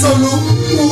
Tan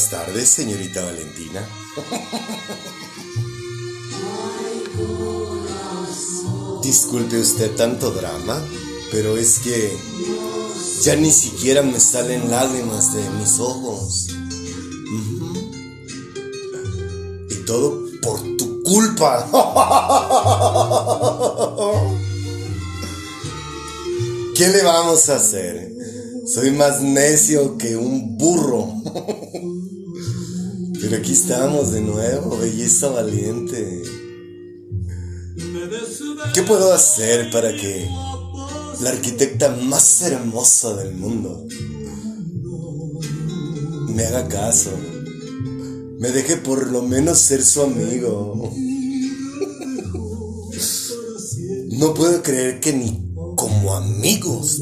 Buenas tardes, señorita Valentina. Disculpe usted tanto drama, pero es que ya ni siquiera me salen lágrimas de mis ojos. Y todo por tu culpa. ¿Qué le vamos a hacer? Soy más necio que un burro. Pero aquí estamos de nuevo, belleza valiente. ¿Qué puedo hacer para que la arquitecta más hermosa del mundo me haga caso? Me deje por lo menos ser su amigo. No puedo creer que ni como amigos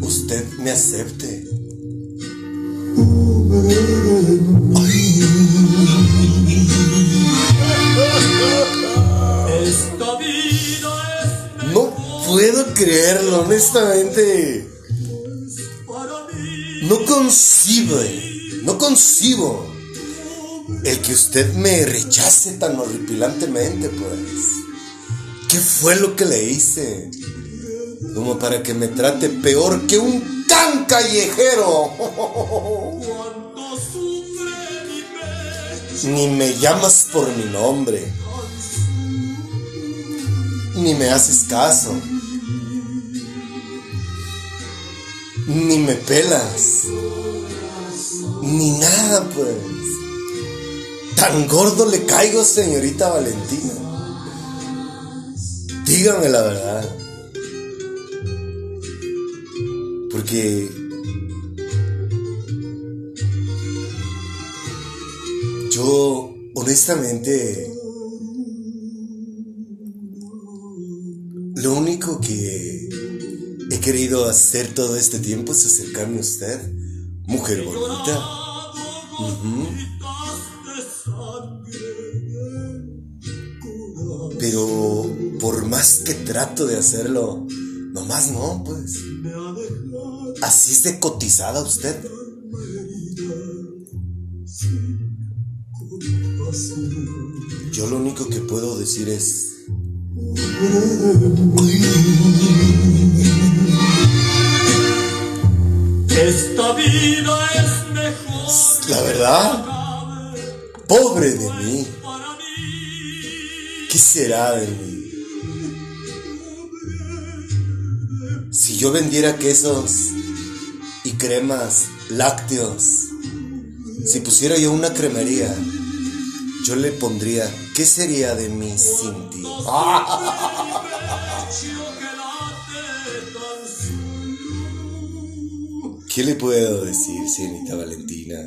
usted me acepte. No puedo creerlo, honestamente. No concibe, no concibo el que usted me rechace tan horripilantemente, pues. ¿Qué fue lo que le hice? Como para que me trate peor que un can callejero. Ni me llamas por mi nombre. Ni me haces caso. Ni me pelas. Ni nada, pues. Tan gordo le caigo, señorita Valentina. Dígame la verdad. Porque yo honestamente lo único que he querido hacer todo este tiempo es acercarme a usted, mujer bonita. Pero por más que trato de hacerlo, nomás no, pues. Así es de cotizada usted. Yo lo único que puedo decir es... Esta vida es mejor. La verdad, pobre de mí. ¿Qué será de mí? Si yo vendiera quesos y cremas lácteos, si pusiera yo una cremería, yo le pondría, ¿qué sería de mí sin ti? ¿Qué le puedo decir, señorita Valentina?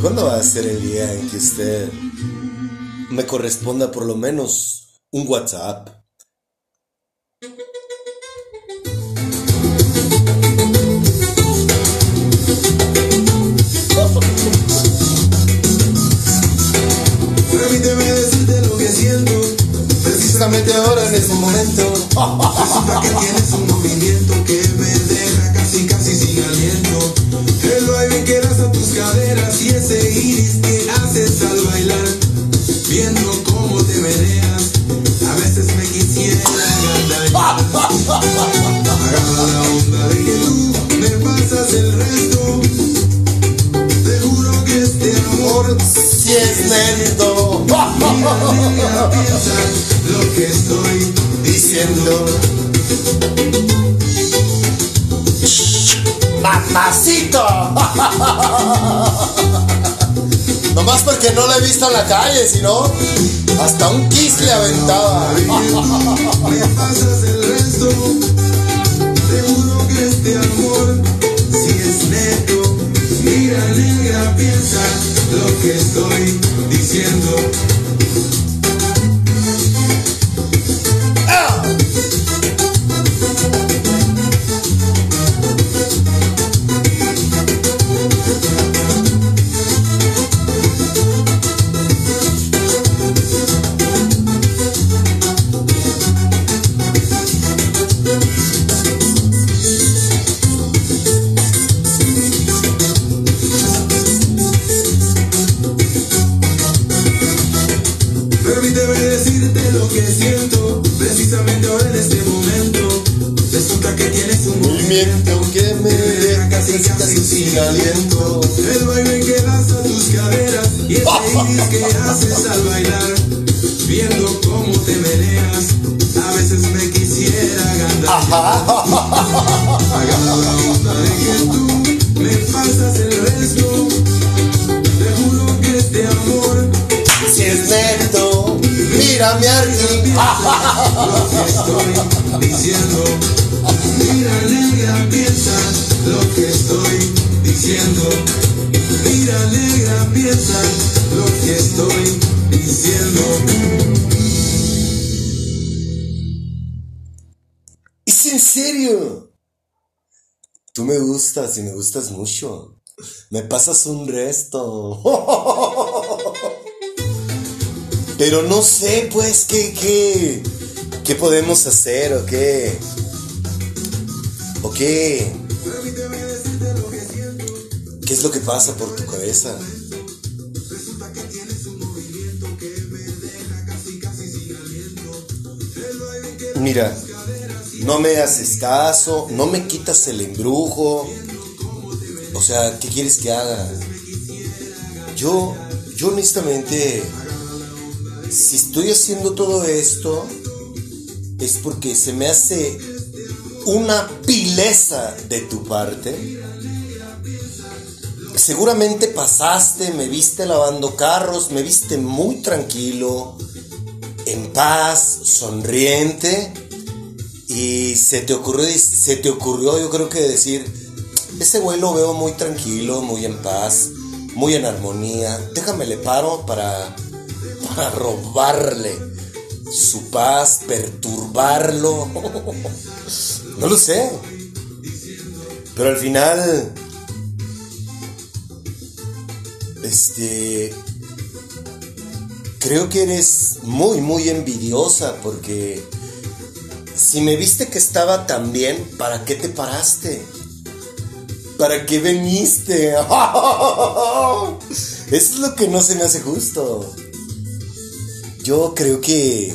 ¿Cuándo va a ser el día en que usted me corresponda por lo menos un WhatsApp? Ahora en este momento. Resulta que tienes un movimiento que me deja casi casi sin aliento. El baile que das a tus caderas y ese iris que haces al bailar. Viendo cómo te meneas, a veces me quisiera engañar. Agarra la onda es lento. Amiga, piensa lo que estoy Diciendo. Mamacito. Nomás porque no la he visto en la calle, sino hasta un kiss le aventaba. Me pasas el resto. Te juro que este amor, si es neto, mira negra, piensa lo que estoy diciendo. Mucho. Me pasas un resto. Pero no sé, pues, qué, qué, qué podemos hacer o qué. ¿O qué? ¿Qué es lo que pasa por tu cabeza? Mira, no me haces caso, no me quitas el embrujo. Sea, ¿qué quieres que haga? Yo, yo honestamente, si estoy haciendo todo esto, es porque se me hace una pileza de tu parte. Seguramente pasaste, me viste lavando carros, me viste muy tranquilo, en paz, sonriente, y se te ocurrió, se te ocurrió yo creo que decir, ese güey lo veo muy tranquilo, muy en paz, muy en armonía, déjame le paro para, para robarle su paz, perturbarlo, no lo sé, pero al final, este, creo que eres muy, muy envidiosa porque si me viste que estaba tan bien, ¿para qué te paraste? ¿Para qué veniste? Eso es lo que no se me hace justo. Yo creo que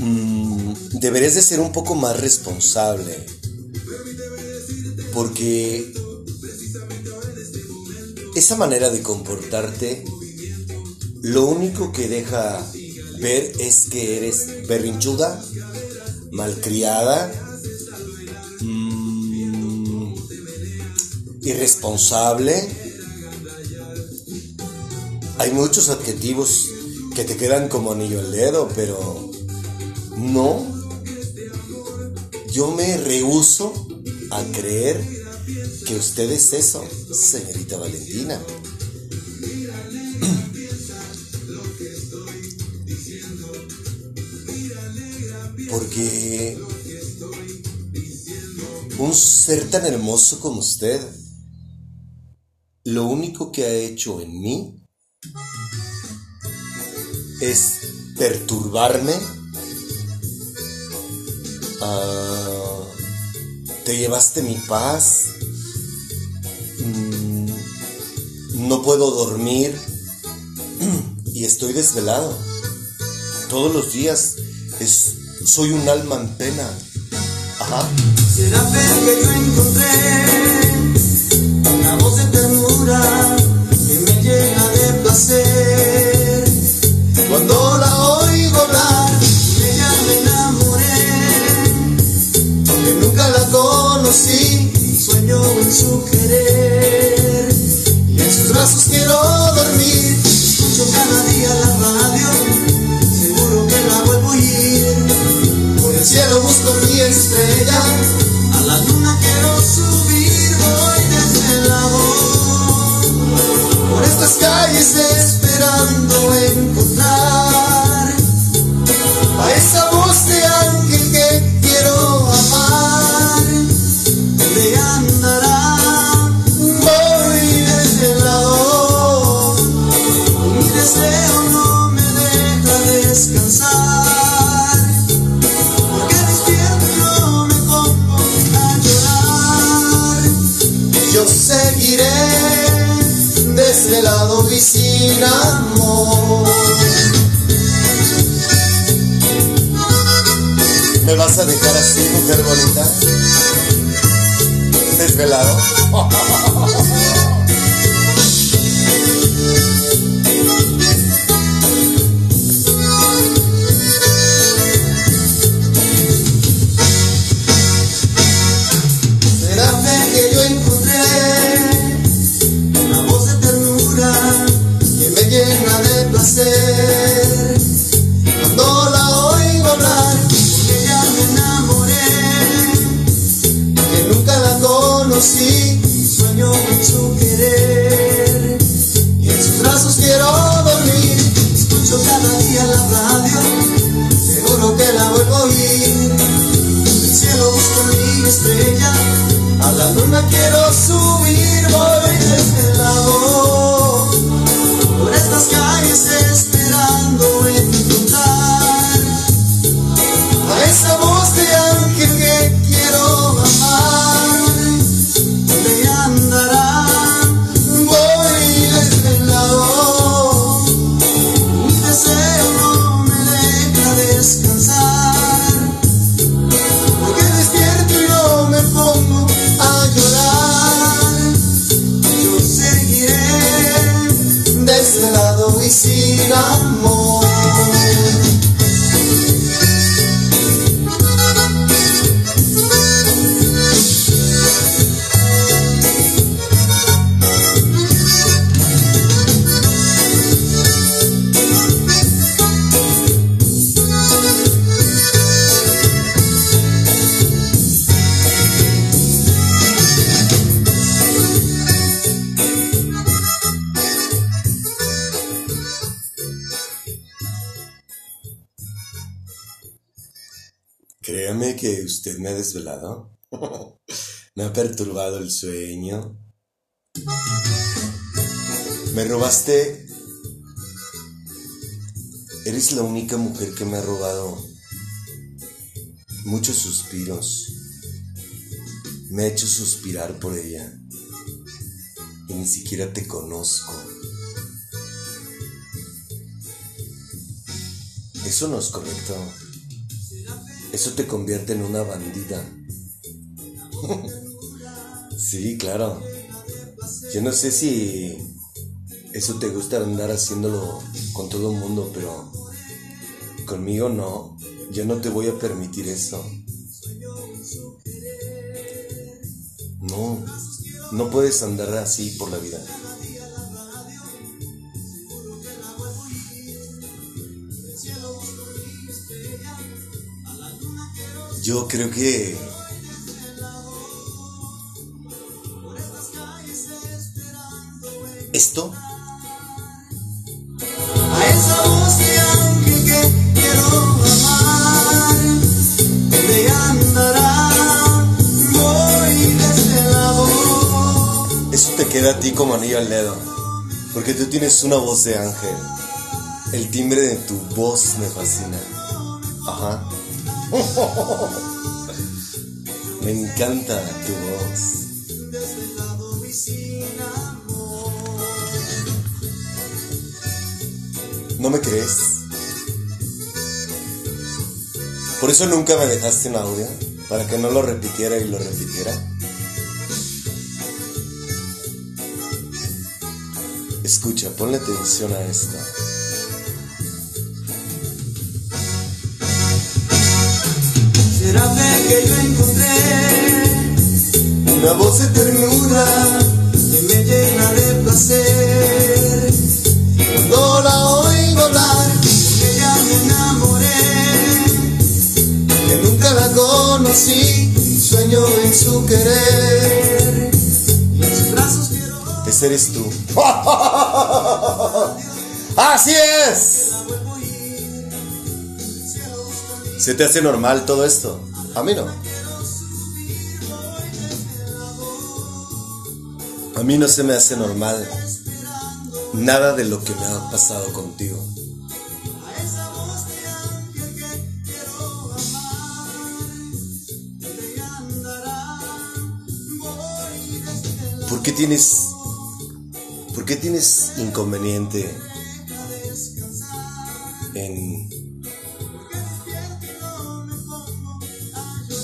mm, deberías de ser un poco más responsable. Porque esa manera de comportarte, lo único que deja ver es que eres berrinchuda, malcriada, irresponsable. Hay muchos adjetivos que te quedan como anillo al dedo, pero no. Yo me rehuso a creer que usted es eso, señorita Valentina. Porque un ser tan hermoso como usted, lo único que ha hecho en mí es perturbarme. Ah, te llevaste mi paz. Mm, no puedo dormir y estoy desvelado. Todos los días soy un alma en pena. Ajá. Será fe que yo encontré conocí, sueño en su querer. Y en sus brazos quiero dormir. Escucho cada día la radio, seguro que la vuelvo a oír. Por el cielo busco mi estrella, a la luna quiero subir, estas calles me ha desvelado. me ha perturbado el sueño. Me robaste. Eres la única mujer que me ha robado muchos suspiros. Me ha hecho suspirar por ella. Y ni siquiera te conozco. Eso no es correcto. Eso te convierte en una bandida. sí, claro. Yo no sé si eso te gusta andar haciéndolo con todo el mundo, pero conmigo no. Yo no te voy a permitir eso. No, no puedes andar así por la vida. Yo creo que esto A esa voz de ángel que quiero amar, andará, voy lado. eso te queda a ti como anillo al dedo, porque tú tienes una voz de ángel. El timbre de tu voz me fascina. Ajá. Me encanta tu voz. ¿No me crees? Por eso nunca me dejaste un audio, para que no lo repitiera y lo repitiera. Escucha, ponle atención a esto. Una voz de ternura que me llena de placer. Cuando la oigo hablar De ella me enamoré, Que nunca la conocí Sueño en su querer y en sus brazos quiero Ese eres tú ¡Así es! ¿Se te hace normal todo esto? A mí no A mí no se me hace normal Nada de lo que me ha pasado contigo ¿Por qué tienes ¿Por qué tienes inconveniente en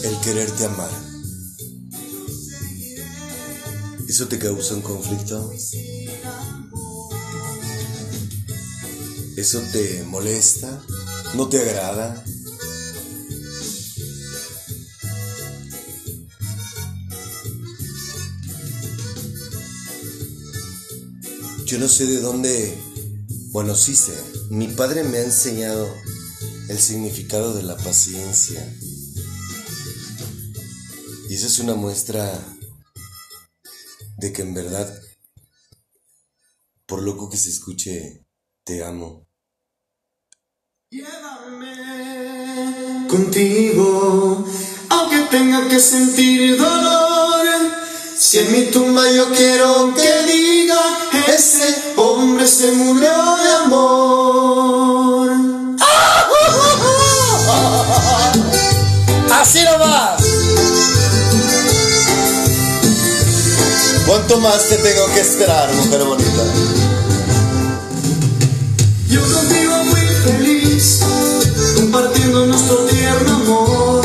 el quererte amar? ¿Eso te causa un conflicto? ¿Eso te molesta? ¿No te agrada? Yo no sé de dónde, bueno, sí sé, mi padre me ha enseñado el significado de la paciencia. Y esa es una muestra de que en verdad, por loco que se escuche, te amo. Llévame contigo, aunque tenga que sentir dolor. Si en mi tumba yo quiero que diga, ese hombre se murió de amor. ¿Cuánto más te tengo que esperar, mujer bonita? Yo contigo muy feliz, compartiendo nuestro tierno amor.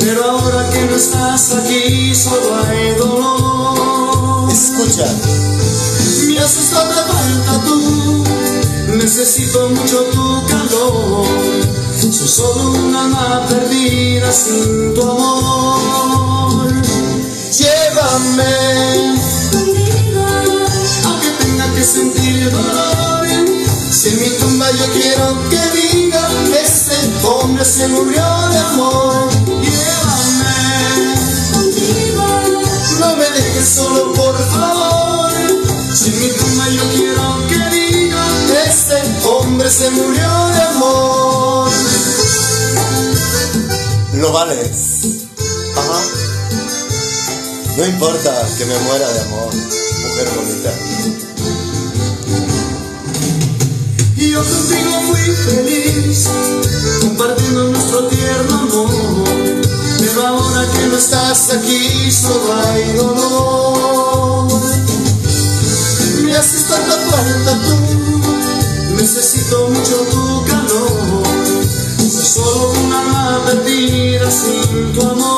Pero ahora que no estás aquí, solo hay dolor. Escucha, Me haces tanta falta tú, necesito mucho tu calor. Soy solo un alma perdida sin tu amor. Llévame, yo quiero que diga, ese hombre se murió de amor. Llévame. No me dejes solo, por favor. Si en mi tumba yo quiero que diga, ese hombre se murió de amor. lo vales. Ajá. No importa que me muera de amor, Yo contigo fui feliz, compartiendo nuestro tierno amor. Pero ahora que no estás aquí, solo hay dolor. Me haces tanta falta tú, necesito mucho tu calor. Soy solo una perdida sin tu amor.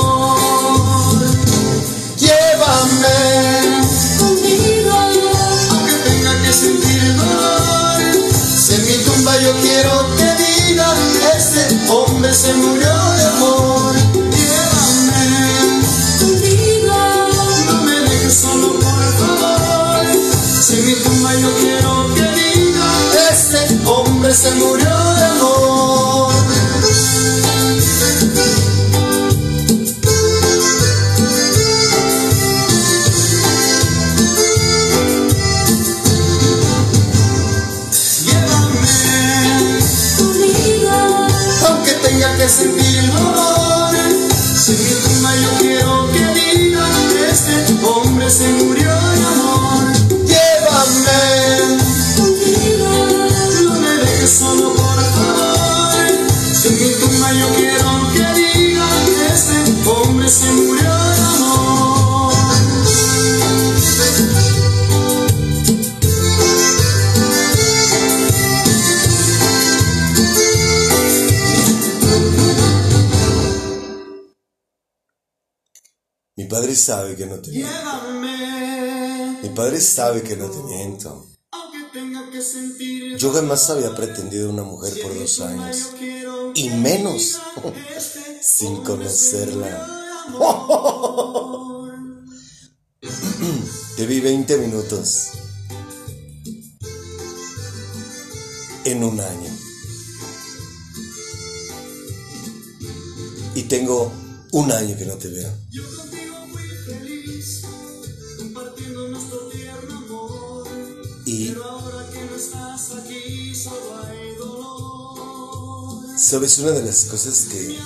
Se murió de amor. Llévame no me dejes solo por favor. Si mi tumba yo quiero que diga, ese hombre se murió se murió de amor. Llévame no me dejes solo por favor. Si en tumba yo quiero que diga que este hombre se murió amor. Mi padre sabe que no te padre sabe que no te miento. Yo jamás había pretendido una mujer por dos años. Y menos sin conocerla. Te vi 20 minutos. En un año. Y tengo un año que no te veo. Sabes una de las cosas que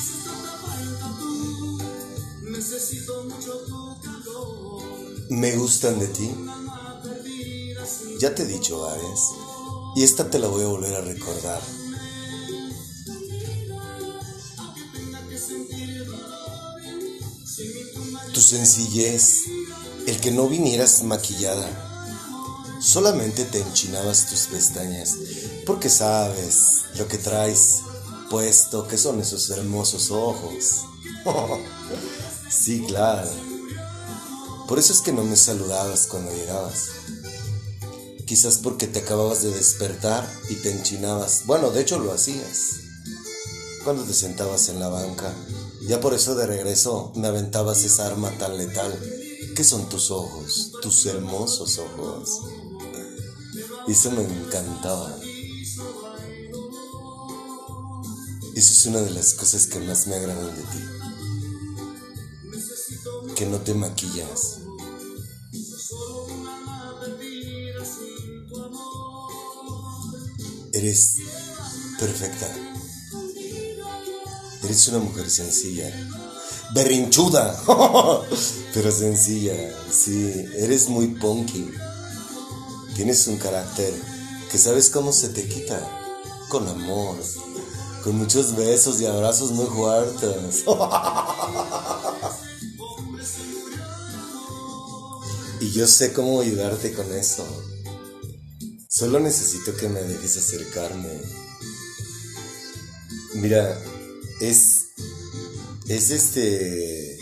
me gustan de ti. Ya te he dicho varias. Y esta te la voy a volver a recordar. Tu sencillez, el que no vinieras maquillada. Solamente te enchinabas tus pestañas, porque sabes lo que traes puesto, que son esos hermosos ojos. sí, claro. Por eso es que no me saludabas cuando llegabas. Quizás porque te acababas de despertar y te enchinabas. Bueno, de hecho lo hacías. Cuando te sentabas en la banca. Ya por eso de regreso me aventabas esa arma tan letal. que son tus ojos? Tus hermosos ojos. Y eso me encantaba. Eso es una de las cosas que más me agradan de ti. Que no te maquillas. Eres perfecta. Eres una mujer sencilla. Berrinchuda. Pero sencilla. Sí, eres muy punky. Tienes un carácter que sabes cómo se te quita. Con amor. Con muchos besos y abrazos muy fuertes. Y yo sé cómo ayudarte con eso. Solo necesito que me dejes acercarme. Mira, es. Es este.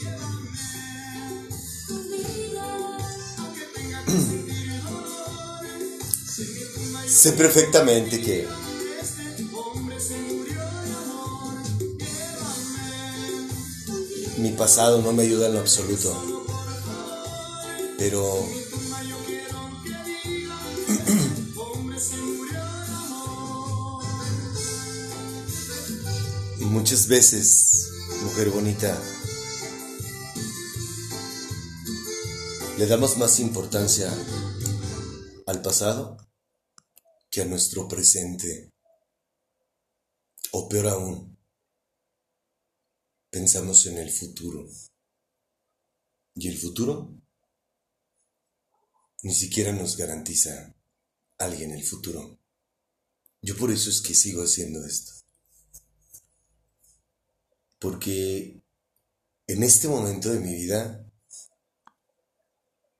sé perfectamente que. Pasado no me ayuda en lo absoluto. Pero muchas veces, mujer bonita, le damos más importancia al pasado que a nuestro presente. O peor aún, pensamos en el futuro. Y el futuro ni siquiera nos garantiza alguien el futuro. Yo por eso es que sigo haciendo esto. Porque en este momento de mi vida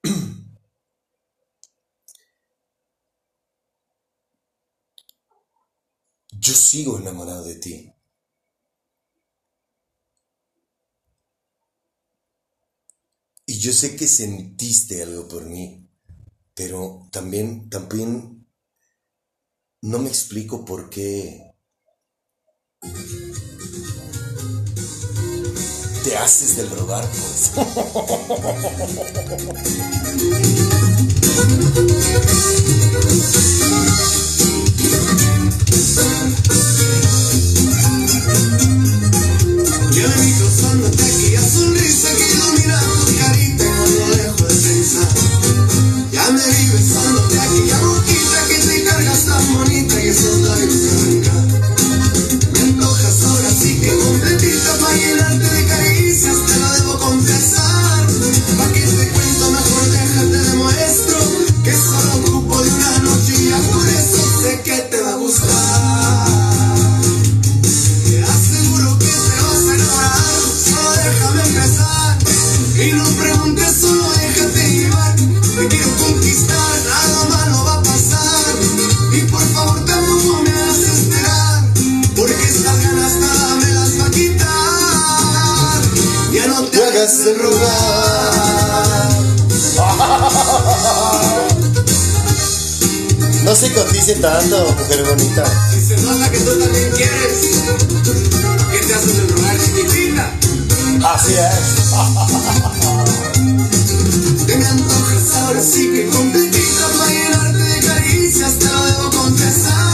yo sigo enamorado de ti. Yo sé que sentiste algo por mí, pero también, también no me explico por qué te haces del rogar, pues. del rogar. No se cotice tanto, mujer bonita. Si se nota que tú también quieres, ¿qué te haces del rogar, chiquitita? Así es. Te me antojas ahora sí que completita para llenarte de caricias, te lo debo confesar.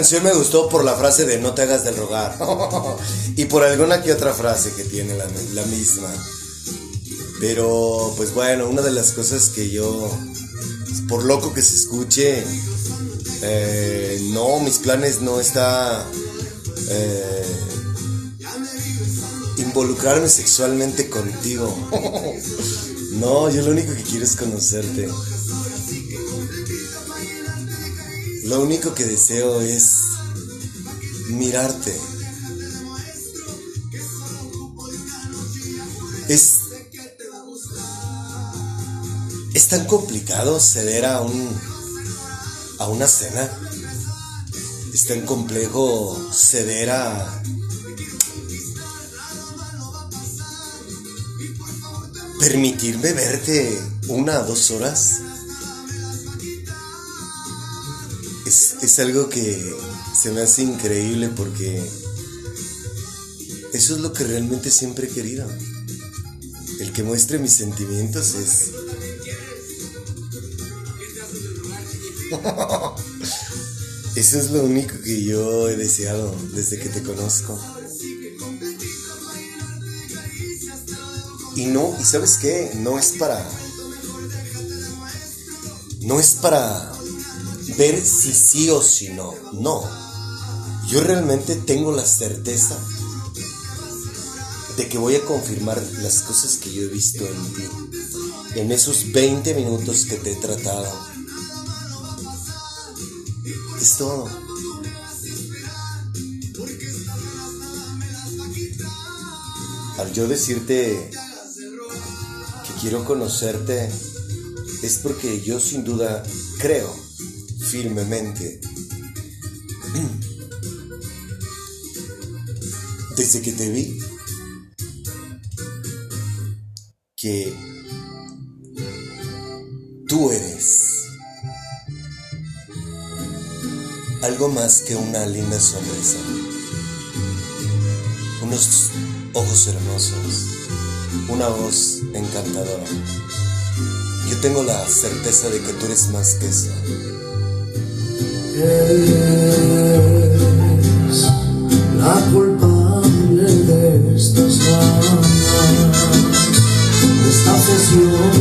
Canción me gustó por la frase de no te hagas del rogar. y por alguna que otra frase que tiene la, la misma. Pero, pues bueno, una de las cosas que yo, por loco que se escuche, eh, no, mis planes no está eh, involucrarme sexualmente contigo. no, yo lo único que quiero es conocerte. Lo único que deseo es mirarte. Es, es tan complicado ceder a un a una cena. Es tan complejo ceder a permitirme verte una o dos horas. Es, algo que se me hace increíble porque eso es lo que realmente siempre he querido. El que muestre mis sentimientos es... Eso es lo único que yo he deseado desde que te conozco. Y no, y sabes qué, no es para... No es para ver si sí o si no. No. Yo realmente tengo la certeza de que voy a confirmar las cosas que yo he visto en ti. En esos 20 minutos que te he tratado. Es todo. Al yo decirte que quiero conocerte, es porque yo sin duda creo firmemente Desde que te vi, que tú eres algo más que una linda sonrisa, unos ojos hermosos, una voz encantadora. Yo tengo la certeza de que tú eres más que eso. La culpable de estas ganas, de esta obsesión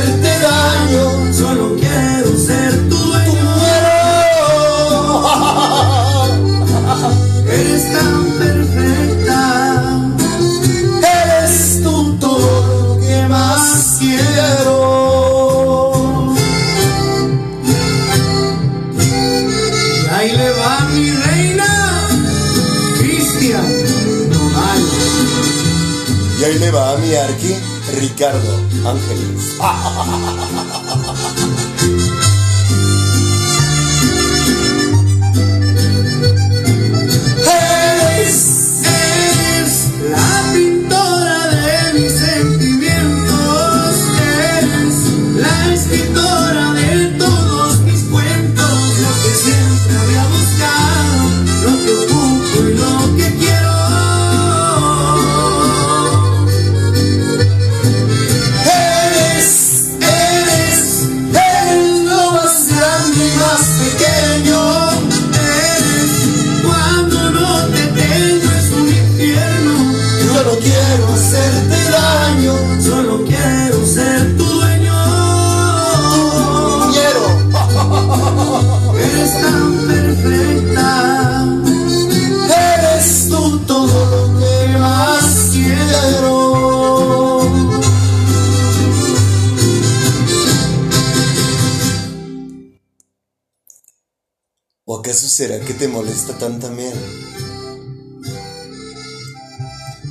hacerte daño, solo quiero ser tu dueño. Eres tan perfecta. Eres tú todo lo que más quiero. Y ahí le va mi reina, Cristian. Y ahí le va mi arqui, Ricardo Ángeles. Eres,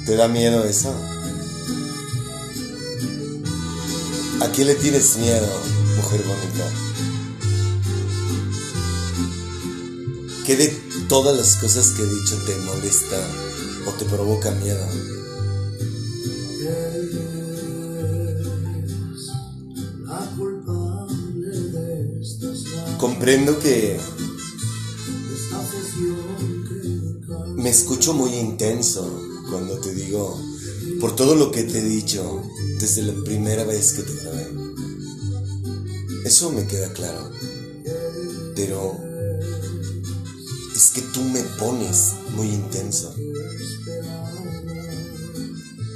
¿Te da miedo eso? ¿A qué le tienes miedo, mujer bonita? ¿Qué de todas las cosas que he dicho te molesta o te provoca miedo? Comprendo que me escucho muy intenso digo por todo lo que te he dicho desde la primera vez que te grabé. Eso me queda claro. Pero es que tú me pones muy intenso.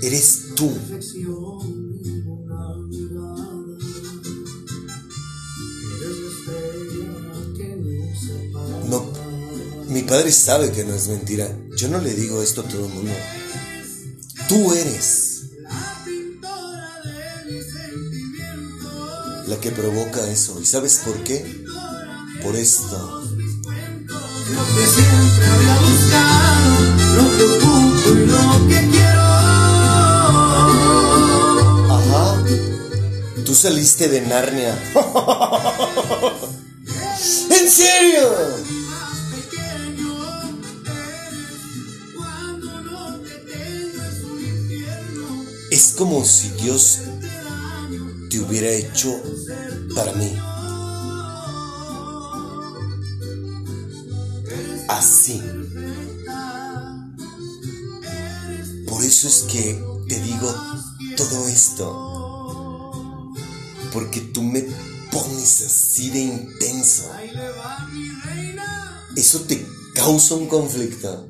Eres tú. No, mi padre sabe que no es mentira. Yo no le digo esto a todo el mundo. Tú eres la que provoca eso. ¿Y sabes por qué? Por esto. Lo que siempre había buscado, lo que ocupo y lo que quiero. Ajá. Tú saliste de Narnia. ¿En serio? Como si Dios te hubiera hecho para mí. Así. Por eso es que te digo todo esto. Porque tú me pones así de intenso. Eso te causa un conflicto.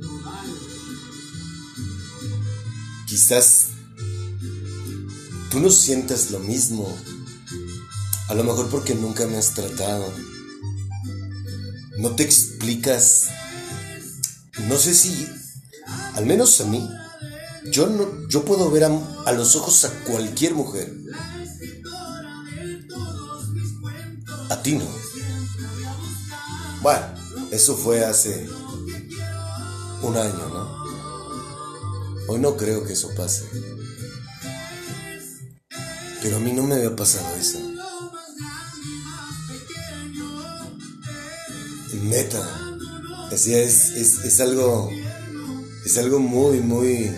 Quizás tú no sientas lo mismo. A lo mejor porque nunca me has tratado. No te explicas. No sé si, al menos a mí, yo no, yo puedo ver a, a los ojos a cualquier mujer. A ti no. Bueno, eso fue hace un año, ¿no? Hoy no creo que eso pase. Pero a mí no me había pasado eso. Neta. Así es, es, es algo. Es algo muy, muy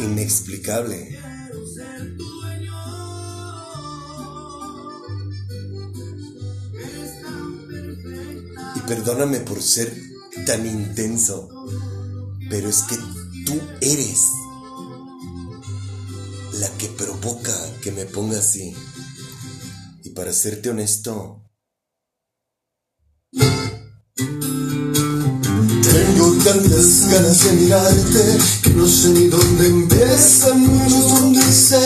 inexplicable. Y perdóname por ser tan intenso, pero es que tú eres la que provoca que me ponga así. Y para serte honesto, Tengo tantas ganas de mirarte que no sé ni dónde empiezan, muchos dónde se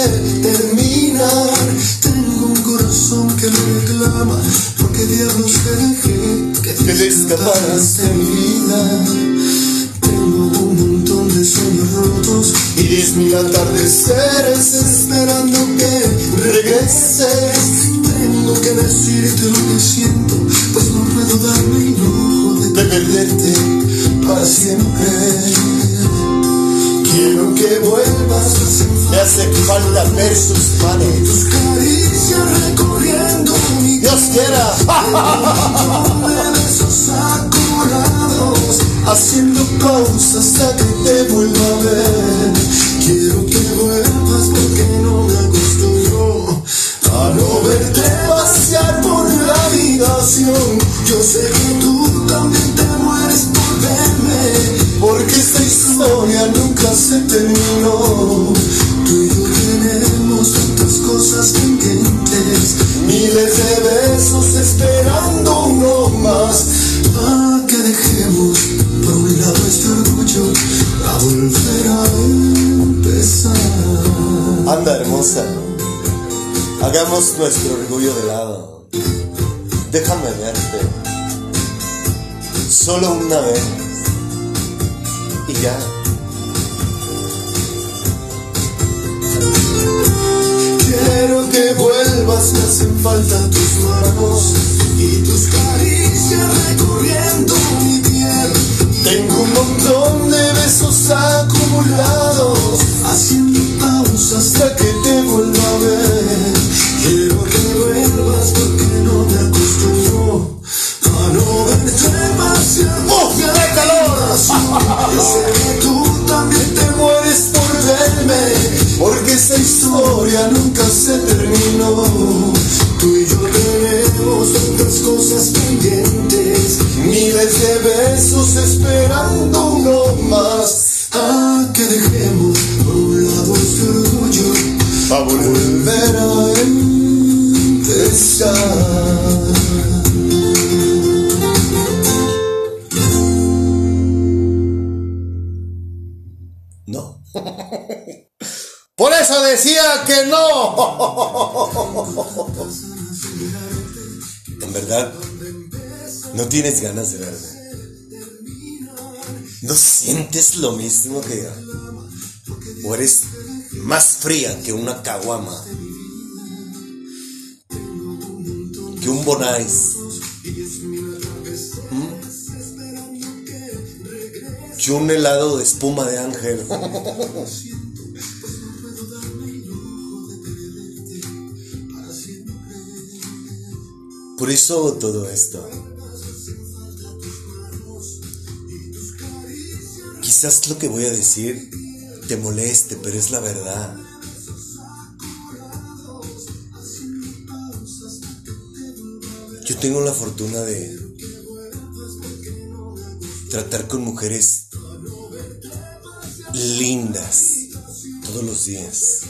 terminan. Tengo un corazón que me reclama, porque diablos te dejé que que te escaparas de mi vida. Tengo Y diez mil atardeceres esperando que regreses. Tengo que decirte lo que siento, pues no puedo darme el lujo de de perderte. para siempre. Quiero que vuelvas Me hace falta ver sus manos. tus caricias recorriendo mi Dios quiera. de besos Haciendo pausas hasta que te vuelva a ver. Quiero que vuelvas porque no me acostumbro a no verte pasear por la habitación. Yo sé que tú también te mueres por verme. Porque esta historia nunca se terminó. Tú y yo tenemos tantas cosas pendientes. Miles de besos esperando uno más. Orgullo a volver a empezar. Anda, hermosa. Hagamos nuestro orgullo de lado. Déjame verte. Solo una vez. Y ya. Quiero que vuelvas, me hacen falta tus manos y tus caricias Haciendo pausas Hasta que te vuelva a ver. Quiero que vuelvas porque no me acostumbro a no verte demasiado. ¡Oh, qué calor! Yo sé que tú también te Mueres por verme. Porque esta historia nunca se terminó. Tú y yo tenemos tantas cosas pendientes. Miles de besos esperando uno más. Dejemos por un lado este orgullo Pa' volver a empezar. No. Por eso decía que no. En verdad, no tienes ganas de verme. ¿No sientes lo mismo que yo? ¿O eres más fría que una caguama? Que un bonais. ¿Mm? Que un helado de espuma de ángel. Por eso todo esto. Quizás lo que voy a decir te moleste, pero es la verdad. Yo tengo la fortuna de tratar con mujeres lindas todos los días.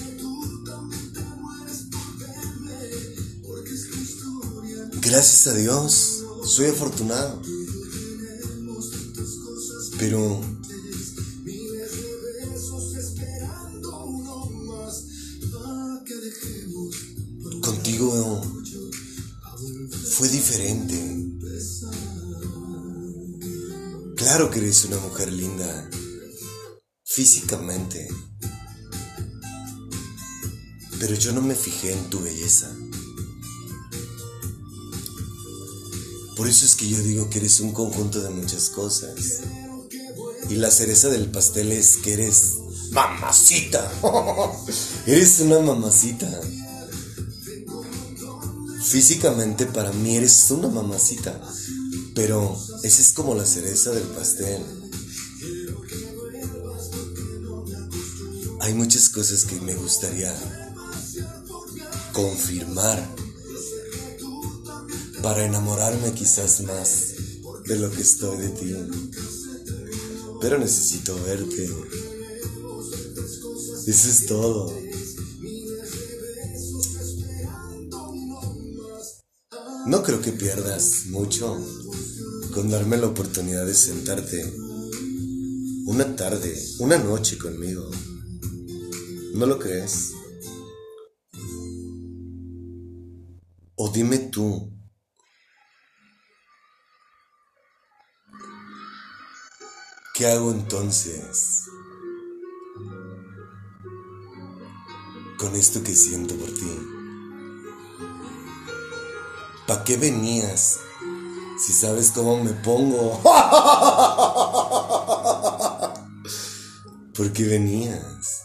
Gracias a Dios, soy afortunado. Pero Claro que eres una mujer linda físicamente, pero yo no me fijé en tu belleza. Por eso es que yo digo que eres un conjunto de muchas cosas. Y la cereza del pastel es que eres mamacita. eres una mamacita. Físicamente para mí eres una mamacita. Pero esa es como la cereza del pastel. Hay muchas cosas que me gustaría confirmar para enamorarme quizás más de lo que estoy de ti. Pero necesito verte. Eso es todo. No creo que pierdas mucho con darme la oportunidad de sentarte una tarde, una noche conmigo. ¿No lo crees? O dime tú, ¿qué hago entonces con esto que siento por ti? ¿Para qué venías si sabes cómo me pongo? Porque venías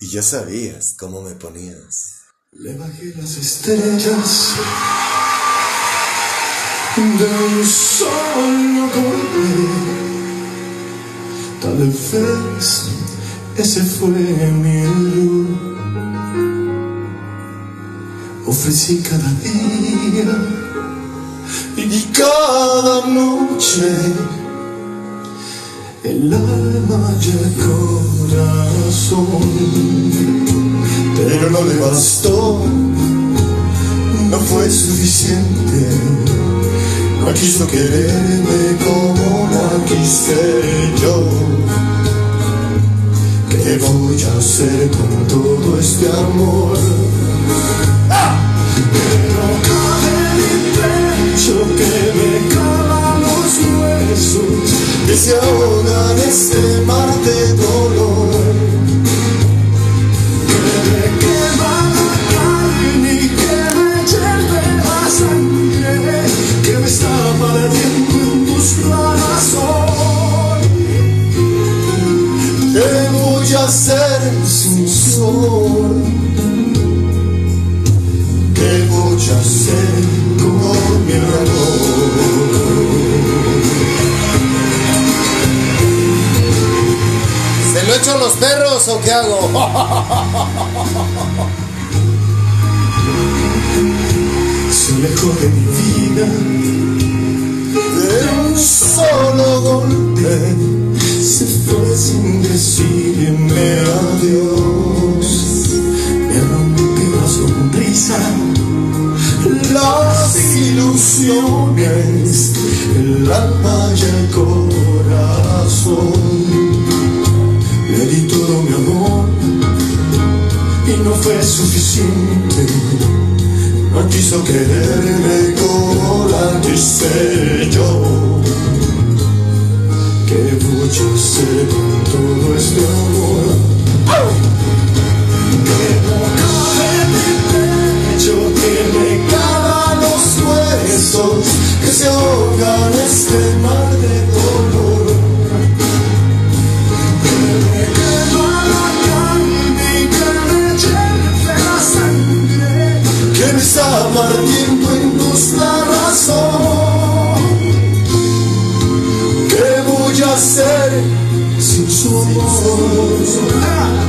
y ya sabías cómo me ponías. Le bajé las estrellas de un solo golpe. Tal vez ese fue mi error. Ofrecí cada día y cada noche el alma y el corazón. Pero no le bastó, no fue suficiente. No quiso quererme como la quise yo. ¿Qué voy a hacer con todo este amor? Pero cabe mi pecho que me cala los huesos, que se ahoga en este mar de dolor. Echo los perros o qué hago? Se alejó de mi vida de un solo golpe. Se fue sin decirme adiós. Me rompió la sonrisa, las ilusiones, el alma y el corazón. Fue suficiente. No quiso quererme como la yo. ¿Qué voy a hacer con todo este amor? Que no cabe mi pecho, que me calan los huesos, que se ahogan este mar de está partiendo en dos la razón. ¿Qué voy a hacer sin su amor?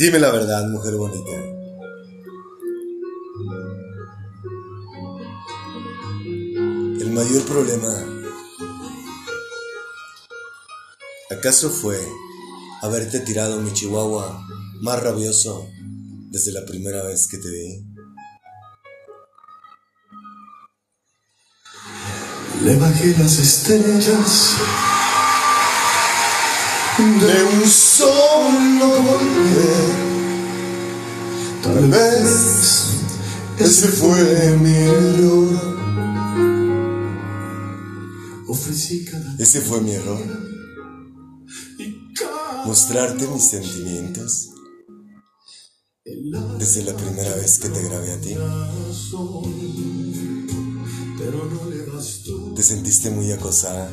Dime la verdad, mujer bonita. El mayor problema, ¿acaso fue haberte tirado mi chihuahua más rabioso desde la primera vez que te vi? Le bajé las estrellas de un solo golpe. Tal vez ese fue mi error. Ofrecí cada Ese fue mi error, mostrarte mis sentimientos desde la primera vez que te grabé a ti. Te sentiste muy acosada,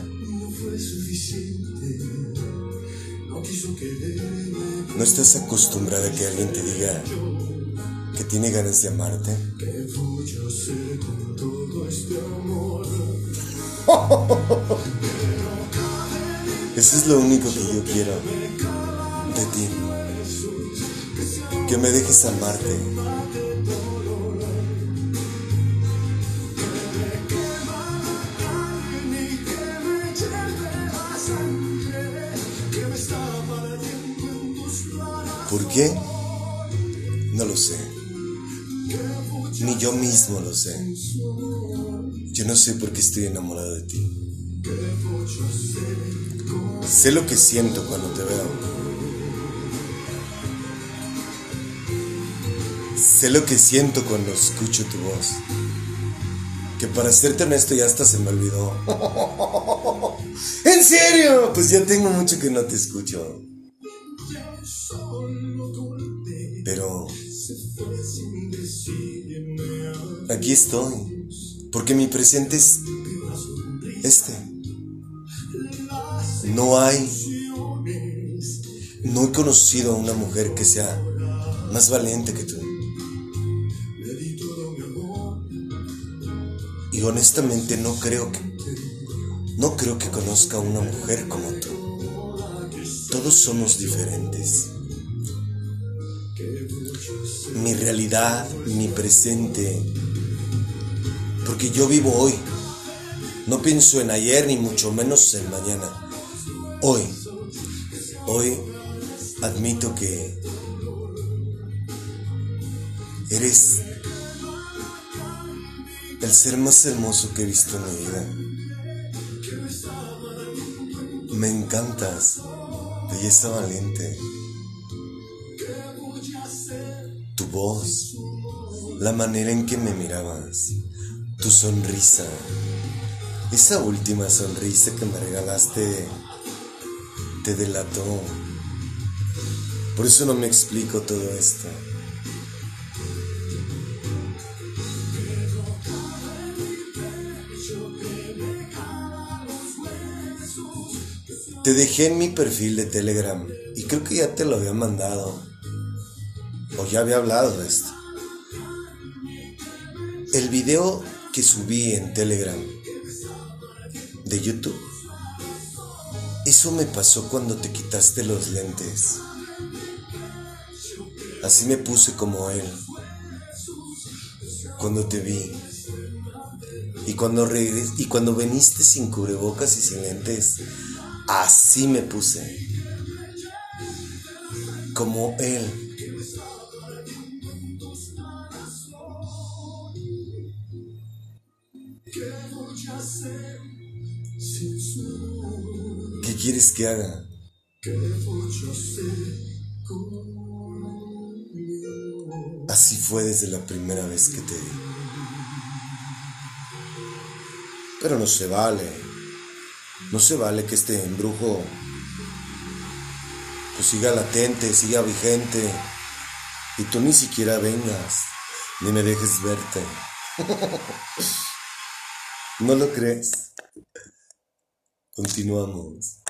¿no estás acostumbrada a que alguien te diga que tiene ganas de amarte? Eso es lo único que yo quiero de ti. Que me dejes amarte. ¿Por qué? No lo sé. Ni yo mismo lo sé. Yo no sé por qué estoy enamorado de ti. Sé lo que siento cuando te veo. Sé lo que siento cuando escucho tu voz. Que para serte honesto ya hasta se me olvidó. ¿En serio? Pues ya tengo mucho que no te escucho. Aquí estoy. Porque mi presente es este. No hay, no he conocido a una mujer que sea más valiente que tú. Y honestamente no creo que, no creo que conozca a una mujer como tú. Todos somos diferentes. Mi realidad, mi presente, porque yo vivo hoy. No pienso en ayer ni mucho menos en mañana. Hoy, hoy admito que eres el ser más hermoso que he visto en mi vida. Me encantas, belleza valiente. Tu voz, la manera en que me mirabas, tu sonrisa, esa última sonrisa que me regalaste te delató. Por eso no me explico todo esto. Te dejé en mi perfil de Telegram y creo que ya te lo había mandado. O ya había hablado de esto. El video que subí en Telegram de YouTube. Eso me pasó cuando te quitaste los lentes. Así me puse como él. Cuando te vi. Y cuando regres y cuando viniste sin cubrebocas y sin lentes, así me puse. Como él. Quieres que haga? Así fue desde la primera vez que te vi. Pero no se vale. No se vale que este embrujo pues siga latente, siga vigente y tú ni siquiera vengas. ni me dejes verte. ¿No lo crees? Continuamos.